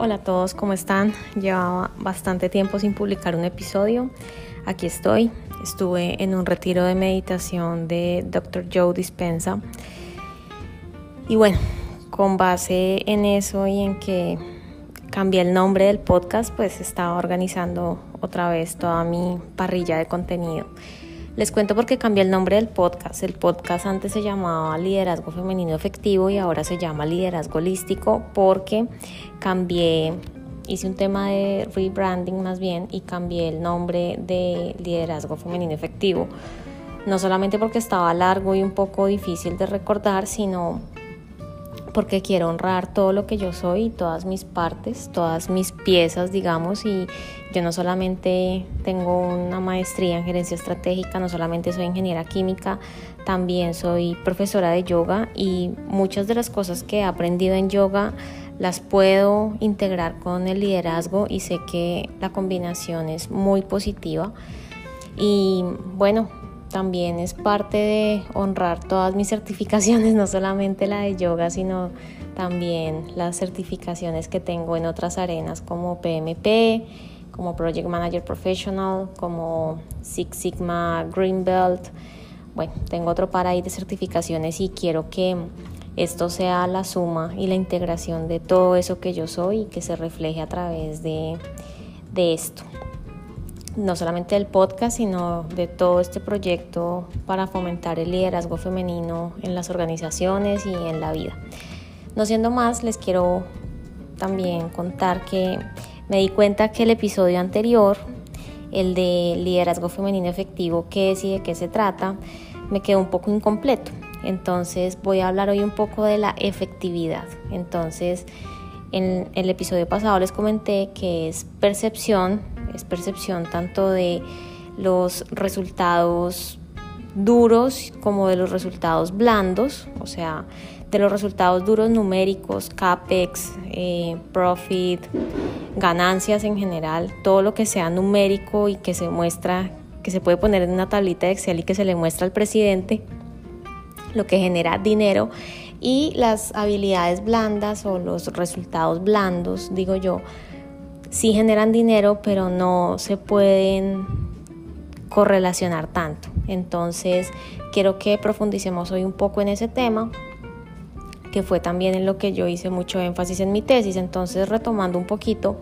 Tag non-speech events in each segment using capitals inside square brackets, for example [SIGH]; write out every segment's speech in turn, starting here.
Hola a todos, ¿cómo están? Llevaba bastante tiempo sin publicar un episodio. Aquí estoy. Estuve en un retiro de meditación de Dr. Joe Dispensa. Y bueno, con base en eso y en que cambié el nombre del podcast, pues estaba organizando otra vez toda mi parrilla de contenido. Les cuento por qué cambié el nombre del podcast. El podcast antes se llamaba Liderazgo Femenino Efectivo y ahora se llama Liderazgo Holístico porque cambié, hice un tema de rebranding más bien y cambié el nombre de Liderazgo Femenino Efectivo. No solamente porque estaba largo y un poco difícil de recordar, sino porque quiero honrar todo lo que yo soy, todas mis partes, todas mis piezas, digamos, y yo no solamente tengo una maestría en gerencia estratégica, no solamente soy ingeniera química, también soy profesora de yoga y muchas de las cosas que he aprendido en yoga las puedo integrar con el liderazgo y sé que la combinación es muy positiva. Y bueno, también es parte de honrar todas mis certificaciones, [LAUGHS] no solamente la de yoga, sino también las certificaciones que tengo en otras arenas como PMP, como Project Manager Professional, como Six Sigma Green Belt. Bueno, tengo otro par ahí de certificaciones y quiero que esto sea la suma y la integración de todo eso que yo soy y que se refleje a través de, de esto no solamente del podcast, sino de todo este proyecto para fomentar el liderazgo femenino en las organizaciones y en la vida. No siendo más, les quiero también contar que me di cuenta que el episodio anterior, el de liderazgo femenino efectivo, qué es y de qué se trata, me quedó un poco incompleto. Entonces voy a hablar hoy un poco de la efectividad. Entonces, en el episodio pasado les comenté que es percepción es percepción tanto de los resultados duros como de los resultados blandos, o sea, de los resultados duros numéricos, CAPEX, eh, profit, ganancias en general, todo lo que sea numérico y que se muestra, que se puede poner en una tablita de Excel y que se le muestra al presidente, lo que genera dinero y las habilidades blandas o los resultados blandos, digo yo, sí generan dinero, pero no se pueden correlacionar tanto. Entonces, quiero que profundicemos hoy un poco en ese tema, que fue también en lo que yo hice mucho énfasis en mi tesis. Entonces, retomando un poquito,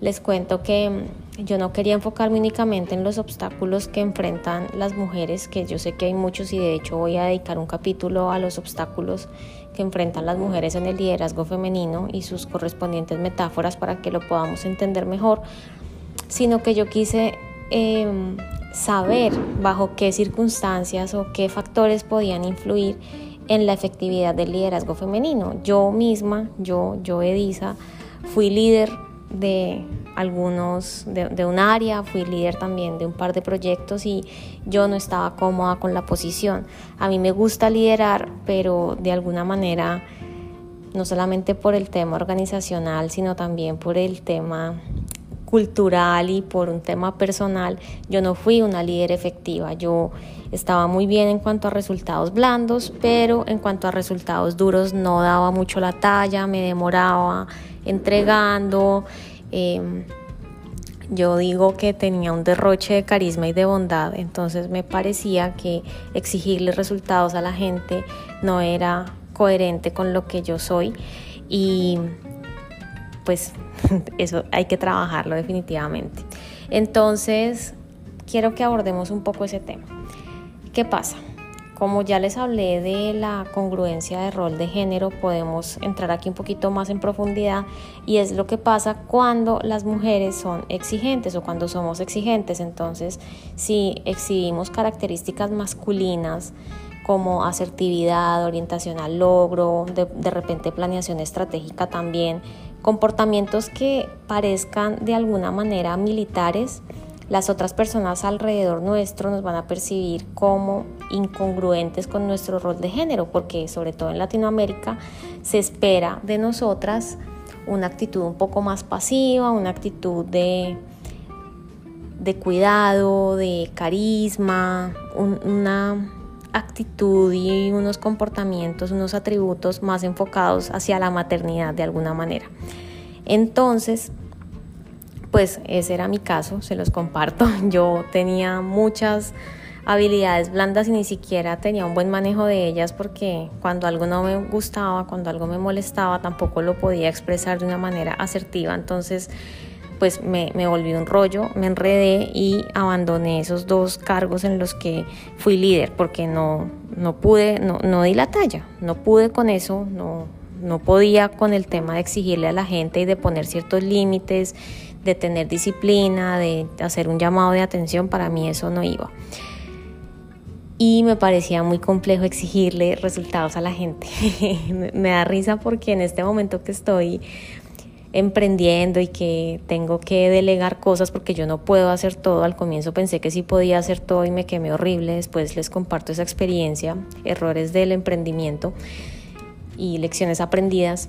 les cuento que yo no quería enfocarme únicamente en los obstáculos que enfrentan las mujeres, que yo sé que hay muchos y de hecho voy a dedicar un capítulo a los obstáculos que enfrentan las mujeres en el liderazgo femenino y sus correspondientes metáforas para que lo podamos entender mejor, sino que yo quise em, saber bajo qué circunstancias o qué factores podían influir en la efectividad del liderazgo femenino. Yo misma, yo, yo Edisa, fui líder de algunos, de, un área, fui líder también de un par de proyectos y yo no estaba cómoda con la posición. A mí me gusta liderar, pero de alguna manera, no solamente por el tema organizacional, sino también por el tema cultural y por un tema personal, yo no fui una líder efectiva. Yo estaba muy bien en cuanto a resultados blandos, pero en cuanto a resultados duros no daba mucho la talla, me demoraba entregando. Em, yo digo que tenía un derroche de carisma y de bondad, entonces me parecía que exigirle resultados a la gente no era coherente con lo que yo soy y pues [LAUGHS] eso hay que trabajarlo definitivamente. Entonces, quiero que abordemos un poco ese tema. ¿Qué pasa? Como ya les hablé de la congruencia de rol de género, podemos entrar aquí un poquito más en profundidad y es lo que pasa cuando las mujeres son exigentes o cuando somos exigentes. Entonces, si exhibimos características masculinas como asertividad, orientación al logro, de, de repente planeación estratégica también, comportamientos que parezcan de alguna manera militares, las otras personas alrededor nuestro nos van a percibir como incongruentes con nuestro rol de género, porque sobre todo en Latinoamérica se espera de nosotras una actitud un poco más pasiva, una actitud de, de cuidado, de carisma, una actitud y unos comportamientos, unos atributos más enfocados hacia la maternidad de alguna manera. Entonces, pues ese era mi caso, se los comparto. [LAUGHS] Yo tenía muchas habilidades blandas y ni siquiera tenía un buen manejo de ellas porque cuando algo no me gustaba, cuando algo me molestaba, tampoco lo podía expresar de una manera asertiva. Entonces, pues me, me volví un rollo, me enredé y abandoné esos dos cargos en los que fui líder porque no, no pude, no, no di la talla, no pude con eso, no, no podía con el tema de exigirle a la gente y de poner ciertos límites, de tener disciplina, de hacer un llamado de atención, para mí eso no iba. Y me parecía muy complejo exigirle resultados a la gente. [LAUGHS] me da risa porque en este momento que estoy emprendiendo y que tengo que delegar cosas porque yo no puedo hacer todo. Al comienzo pensé que sí podía hacer todo y me quemé horrible. Después les comparto esa experiencia, errores del emprendimiento y lecciones aprendidas.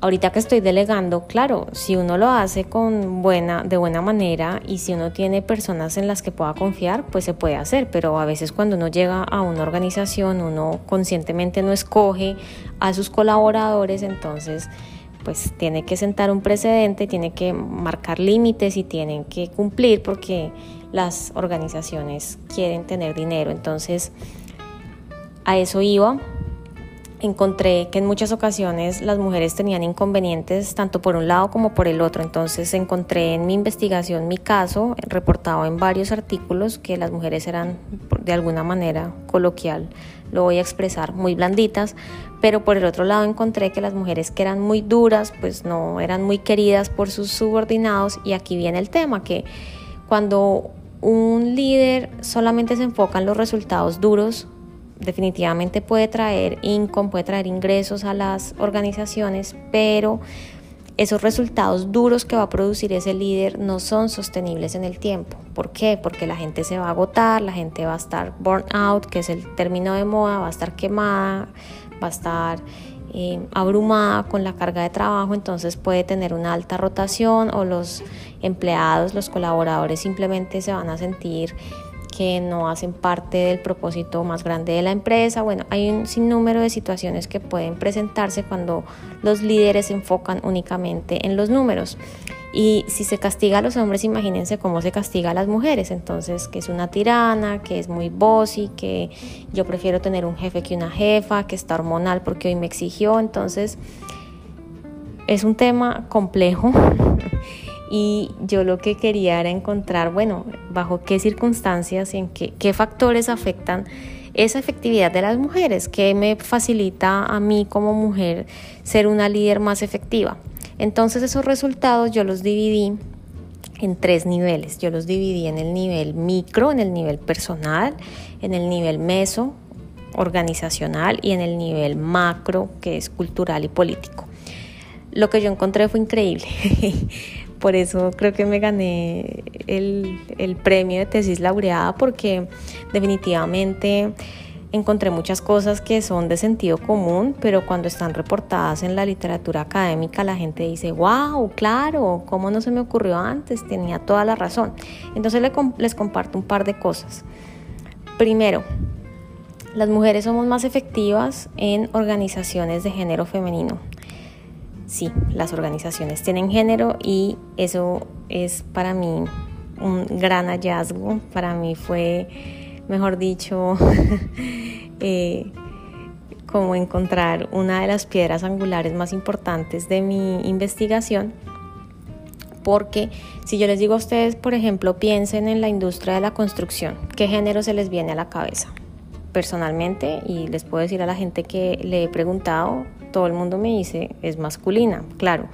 Ahorita que estoy delegando, claro, si uno lo hace con buena, de buena manera y si uno tiene personas en las que pueda confiar, pues se puede hacer, pero a veces cuando uno llega a una organización, uno conscientemente no escoge a sus colaboradores, entonces pues tiene que sentar un precedente, tiene que marcar límites y tienen que cumplir porque las organizaciones quieren tener dinero. Entonces, a eso iba encontré que en muchas ocasiones las mujeres tenían inconvenientes tanto por un lado como por el otro. Entonces encontré en mi investigación mi caso, reportado en varios artículos, que las mujeres eran de alguna manera coloquial, lo voy a expresar, muy blanditas, pero por el otro lado encontré que las mujeres que eran muy duras, pues no eran muy queridas por sus subordinados y aquí viene el tema, que cuando un líder solamente se enfoca en los resultados duros, definitivamente puede traer income, puede traer ingresos a las organizaciones, pero esos resultados duros que va a producir ese líder no son sostenibles en el tiempo. ¿Por qué? Porque la gente se va a agotar, la gente va a estar burn out, que es el término de moda, va a estar quemada, va a estar eh, abrumada con la carga de trabajo, entonces puede tener una alta rotación o los empleados, los colaboradores simplemente se van a sentir que no hacen parte del propósito más grande de la empresa. Bueno, hay un sinnúmero de situaciones que pueden presentarse cuando los líderes se enfocan únicamente en los números. Y si se castiga a los hombres, imagínense cómo se castiga a las mujeres. Entonces, que es una tirana, que es muy bossy, que yo prefiero tener un jefe que una jefa, que está hormonal porque hoy me exigió. Entonces, es un tema complejo [LAUGHS] y yo lo que quería era encontrar, bueno, bajo qué circunstancias y en qué, qué factores afectan esa efectividad de las mujeres, qué me facilita a mí como mujer ser una líder más efectiva. Entonces esos resultados yo los dividí en tres niveles. Yo los dividí en el nivel micro, en el nivel personal, en el nivel meso, organizacional y en el nivel macro, que es cultural y político. Lo que yo encontré fue increíble. [LAUGHS] por eso creo que me gané el, premio de tesis laureada porque definitivamente encontré muchas cosas que son de sentido común, pero cuando están reportadas en la literatura académica la gente dice, wow, claro, ¿cómo no se me ocurrió antes? Tenía toda la razón. Entonces les comparto un par de cosas. Primero, las mujeres somos más efectivas en organizaciones de género femenino sí, las organizaciones tienen género y eso es para mí un gran hallazgo. Para mí fue, mejor dicho, [LAUGHS] eh, como encontrar una de las piedras angulares más importantes de mi investigación. Porque si yo les digo a ustedes, por ejemplo, piensen en la industria de la construcción, ¿qué género se les viene a la cabeza? Personalmente, y les puedo decir a la gente que le he preguntado, todo el mundo me dice es masculina, claro.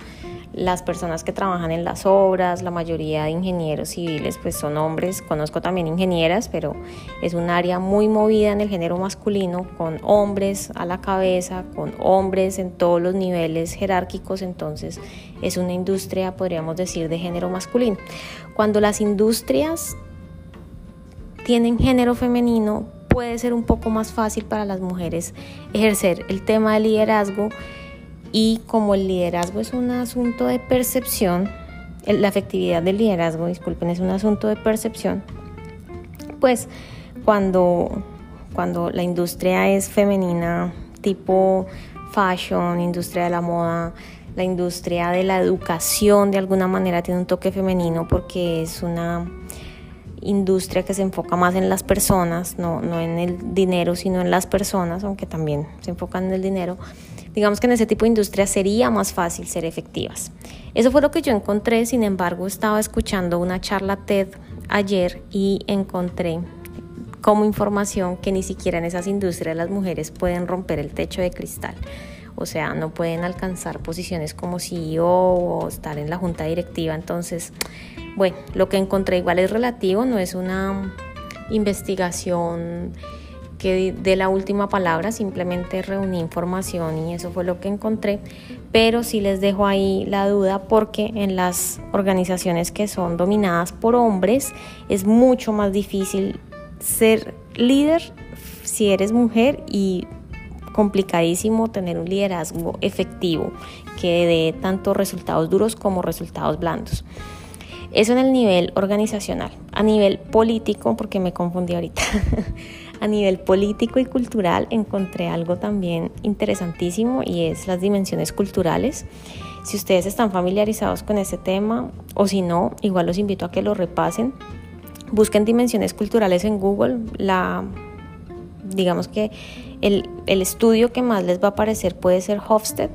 Las personas que trabajan en las obras, la mayoría de ingenieros civiles, pues son hombres. Conozco también ingenieras, pero es un área muy movida en el género masculino, con hombres a la cabeza, con hombres en todos los niveles jerárquicos. Entonces es una industria, podríamos decir, de género masculino. Cuando las industrias tienen género femenino, puede ser un poco más fácil para las mujeres ejercer el tema del liderazgo y como el liderazgo es un asunto de percepción, la efectividad del liderazgo, disculpen, es un asunto de percepción, pues cuando, cuando la industria es femenina, tipo fashion, industria de la moda, la industria de la educación de alguna manera tiene un toque femenino porque es una industria que se enfoca más en las personas, no, no en el dinero, sino en las personas, aunque también se enfocan en el dinero. Digamos que en ese tipo de industria sería más fácil ser efectivas. Eso fue lo que yo encontré, sin embargo estaba escuchando una charla TED ayer y encontré como información que ni siquiera en esas industrias las mujeres pueden romper el techo de cristal. O sea, no pueden alcanzar posiciones como CEO o estar en la junta directiva. Entonces, bueno, lo que encontré igual es relativo, no es una investigación que de la última palabra, simplemente reuní información y eso fue lo que encontré, pero sí les dejo ahí la duda porque en las organizaciones que son dominadas por hombres es mucho más difícil ser líder si eres mujer y complicadísimo tener un liderazgo efectivo que dé tanto resultados duros como resultados blandos. Eso en el nivel organizacional. A nivel político, porque me confundí ahorita, [LAUGHS] a nivel político y cultural encontré algo también interesantísimo y es las dimensiones culturales. Si ustedes están familiarizados con ese tema o si no, igual los invito a que lo repasen. Busquen dimensiones culturales en Google. La, digamos que el, el estudio que más les va a aparecer puede ser Hofstede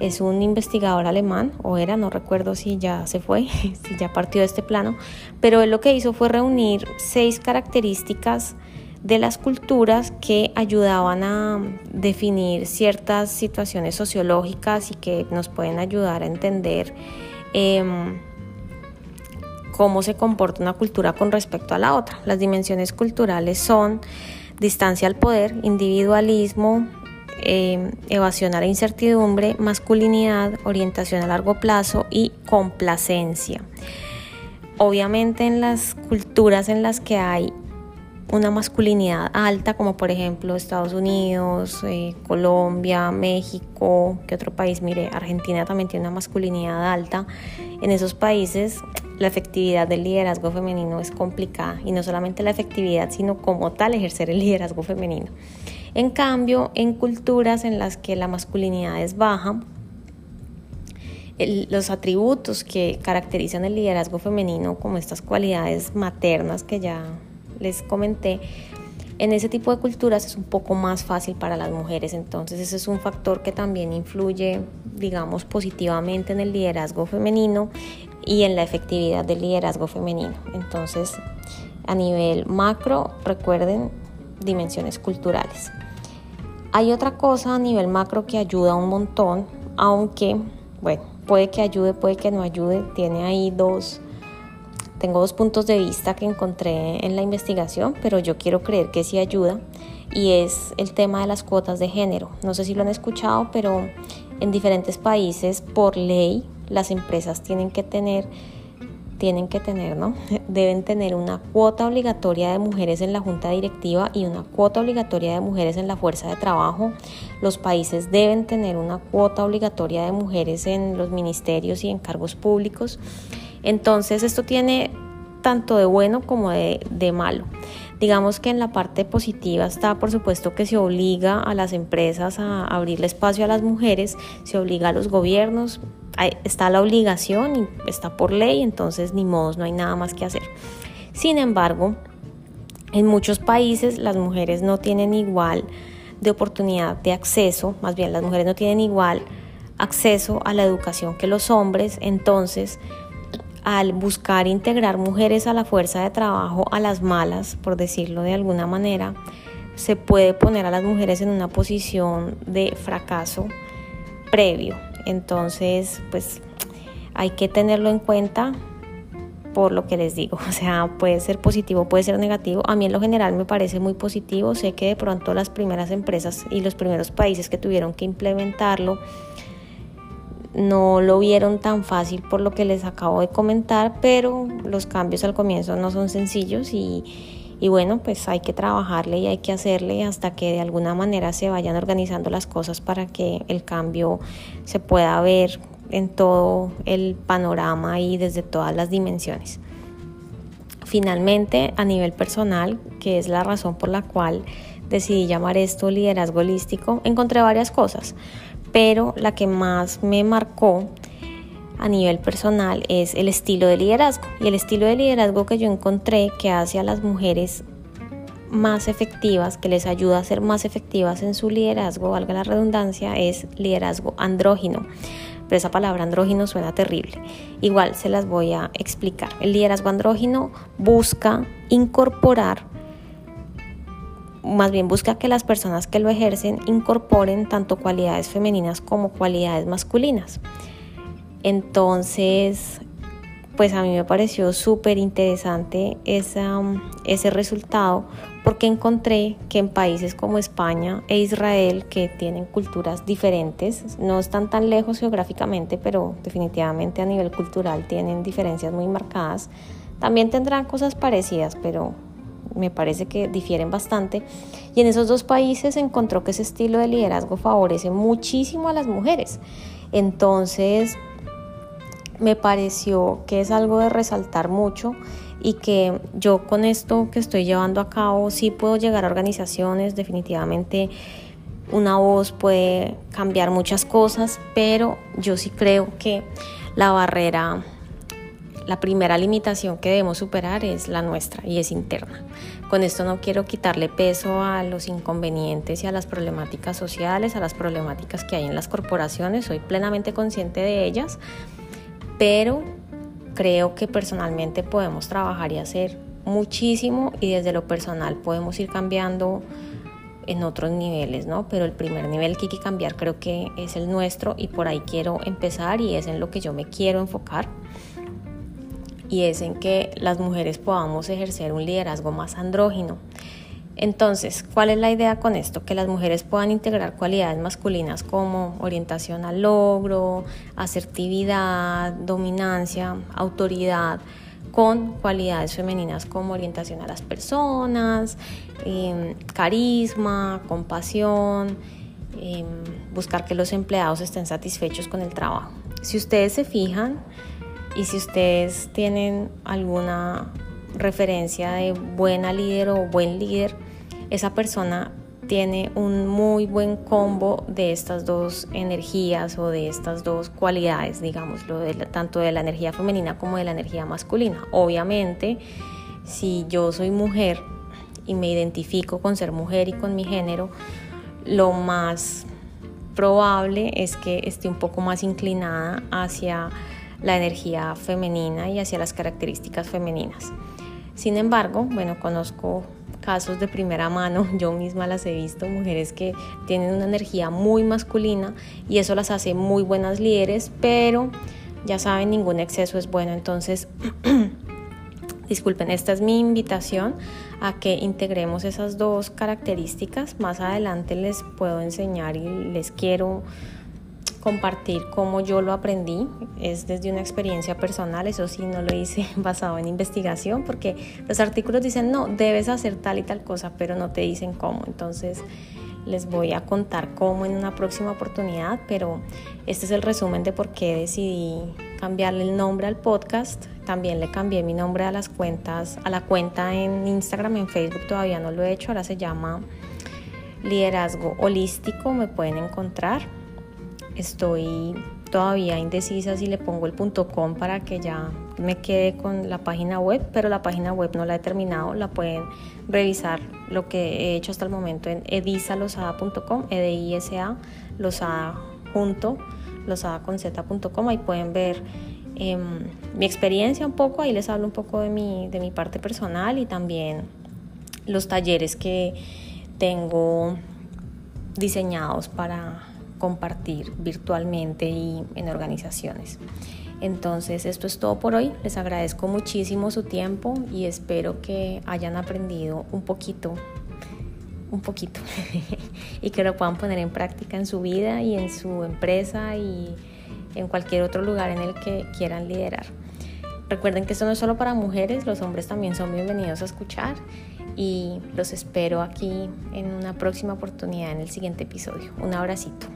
es un investigador alemán, o era, no recuerdo si ya se fue, [LAUGHS] si ya partió de este plano, pero él lo que hizo fue reunir seis características de las culturas que ayudaban a definir ciertas situaciones sociológicas y que nos pueden ayudar a entender em, cómo se comporta una cultura con respecto a la otra. Las dimensiones culturales son distancia al poder, individualismo, eh, evasión a la incertidumbre, masculinidad, orientación a largo plazo y complacencia. Obviamente en las culturas en las que hay una masculinidad alta, como por ejemplo Estados Unidos, eh, Colombia, México, ¿qué otro país? Mire, Argentina también tiene una masculinidad alta. En esos países la efectividad del liderazgo femenino es complicada y no solamente la efectividad, sino como tal ejercer el liderazgo femenino. En cambio, en culturas en las que la masculinidad es baja, los atributos que caracterizan el liderazgo femenino, como estas cualidades maternas que ya les comenté, en ese tipo de culturas es un poco más fácil para las mujeres, entonces ese es un factor que también influye, digamos, positivamente en el liderazgo femenino y en la efectividad del liderazgo femenino. Entonces, a nivel macro, recuerden dimensiones culturales. Hay otra cosa a nivel macro que ayuda un montón, aunque, bueno, puede que ayude, puede que no ayude. Tiene ahí dos, tengo dos puntos de vista que encontré en la investigación, pero yo quiero creer que sí ayuda. Y es el tema de las cuotas de género. No sé si lo han escuchado, pero en diferentes países, por ley, las empresas tienen que tener tienen que tener, ¿no? [LAUGHS] Deben tener una cuota obligatoria de mujeres en la junta directiva y una cuota obligatoria de mujeres en la fuerza de trabajo. Los países deben tener una cuota obligatoria de mujeres en los ministerios y en cargos públicos. Entonces esto tiene tanto de bueno como de, malo. Digamos que en la parte positiva está, por supuesto, que se obliga a las empresas a abrirle espacio a las mujeres, se obliga a los gobiernos, está la obligación y está por ley, entonces ni modos, no hay nada más que hacer. Sin embargo, en muchos países las mujeres no tienen igual de oportunidad de acceso, más bien las mujeres no tienen igual acceso a la educación que los hombres, entonces al buscar integrar mujeres a la fuerza de trabajo a las malas, por decirlo de alguna manera, se puede poner a las mujeres en una posición de fracaso previo. Entonces, pues hay que tenerlo en cuenta por lo que les digo. [LAUGHS] O sea, puede ser positivo, puede ser negativo. A mí en lo general me parece muy positivo. Sé que de pronto las primeras empresas y los primeros países que tuvieron que implementarlo no lo vieron tan fácil por lo que les acabo de comentar, pero los cambios al comienzo no son sencillos y, y bueno, pues hay que trabajarle y hay que hacerle hasta que de alguna manera se vayan organizando las cosas para que el cambio se pueda ver en todo el panorama y desde todas las dimensiones. Finalmente, a nivel personal, que es la razón por la cual decidí llamar esto liderazgo holístico, encontré varias cosas. Pero la que más me marcó a nivel personal es el estilo de liderazgo. Y el estilo de liderazgo que yo encontré que hace a las mujeres más efectivas, que les ayuda a ser más efectivas en su liderazgo, valga la redundancia, es liderazgo andrógino. Pero esa palabra andrógino suena terrible. Igual se las voy a explicar. El liderazgo andrógino busca incorporar, más bien busca que las personas que lo ejercen incorporen tanto cualidades femeninas como cualidades masculinas. Entonces, pues a mí me pareció súper interesante ese resultado porque encontré que en países como España e Israel, que tienen culturas diferentes, no están tan lejos geográficamente, pero definitivamente a nivel cultural tienen diferencias muy marcadas, también tendrán cosas parecidas, pero me parece que difieren bastante. Y en esos dos países encontró que ese estilo de liderazgo favorece muchísimo a las mujeres. Entonces, me pareció que es algo de resaltar mucho y que yo con esto que estoy llevando a cabo sí puedo llegar a organizaciones, definitivamente una voz puede cambiar muchas cosas, pero yo sí creo que la barrera, la primera limitación que debemos superar es la nuestra y es interna. Con esto no quiero quitarle peso a los inconvenientes y a las problemáticas sociales, a las problemáticas que hay en las corporaciones, soy plenamente consciente de ellas pero creo que personalmente podemos trabajar y hacer muchísimo y desde lo personal podemos ir cambiando en otros niveles, ¿no? Pero el primer nivel que hay que cambiar creo que es el nuestro y por ahí quiero empezar y es en lo que yo me quiero enfocar y es en que las mujeres podamos ejercer un liderazgo más andrógino. Entonces, ¿cuál es la idea con esto? Que las mujeres puedan integrar cualidades masculinas como orientación al logro, asertividad, dominancia, autoridad, con cualidades femeninas como orientación a las personas, em, carisma, compasión, em, buscar que los empleados estén satisfechos con el trabajo. Si ustedes se fijan y si ustedes tienen alguna referencia de buena líder o buen líder, esa persona tiene un muy buen combo de estas dos energías o de estas dos cualidades, digamos, tanto de la energía femenina como de la energía masculina. Obviamente, si yo soy mujer y me identifico con ser mujer y con mi género, lo más probable es que esté un poco más inclinada hacia la energía femenina y hacia las características femeninas. Sin embargo, bueno, conozco casos de primera mano, [LAUGHS] yo misma las he visto, mujeres que tienen una energía muy masculina y eso las hace muy buenas líderes, pero ya saben, ningún exceso es bueno, entonces... [CLEARS THROAT] Disculpen, esta es mi invitación a que integremos esas dos características. Más adelante les puedo enseñar y les quiero compartir cómo yo lo aprendí. Es desde una experiencia personal, eso sí, no lo hice [LAUGHS] basado en investigación, porque los artículos dicen, no, debes hacer tal y tal cosa, pero no te dicen cómo. Entonces les voy a contar cómo en una próxima oportunidad, pero este es el resumen de por qué decidí cambiarle el nombre al podcast. También le cambié mi nombre a las cuentas, a la cuenta en Instagram, en Facebook todavía no lo he hecho, ahora se llama Liderazgo Holístico, me pueden encontrar Estoy todavía indecisa si le pongo el punto .com para que ya me quede con la página web, pero la página web no la he terminado, la pueden revisar lo que he hecho hasta el momento en edisalosada.com, e d i s a losada junto, losada con z.com, ahí pueden ver em, mi experiencia un poco, ahí les hablo un poco de mi, de mi parte personal y también los talleres que tengo diseñados para compartir virtualmente y en organizaciones. Entonces, esto es todo por hoy. Les agradezco muchísimo su tiempo y espero que hayan aprendido un poquito, un poquito, [LAUGHS] y que lo puedan poner en práctica en su vida y en su empresa y en cualquier otro lugar en el que quieran liderar. Recuerden que esto no es solo para mujeres, los hombres también son bienvenidos a escuchar y los espero aquí en una próxima oportunidad en el siguiente episodio. Un abracito.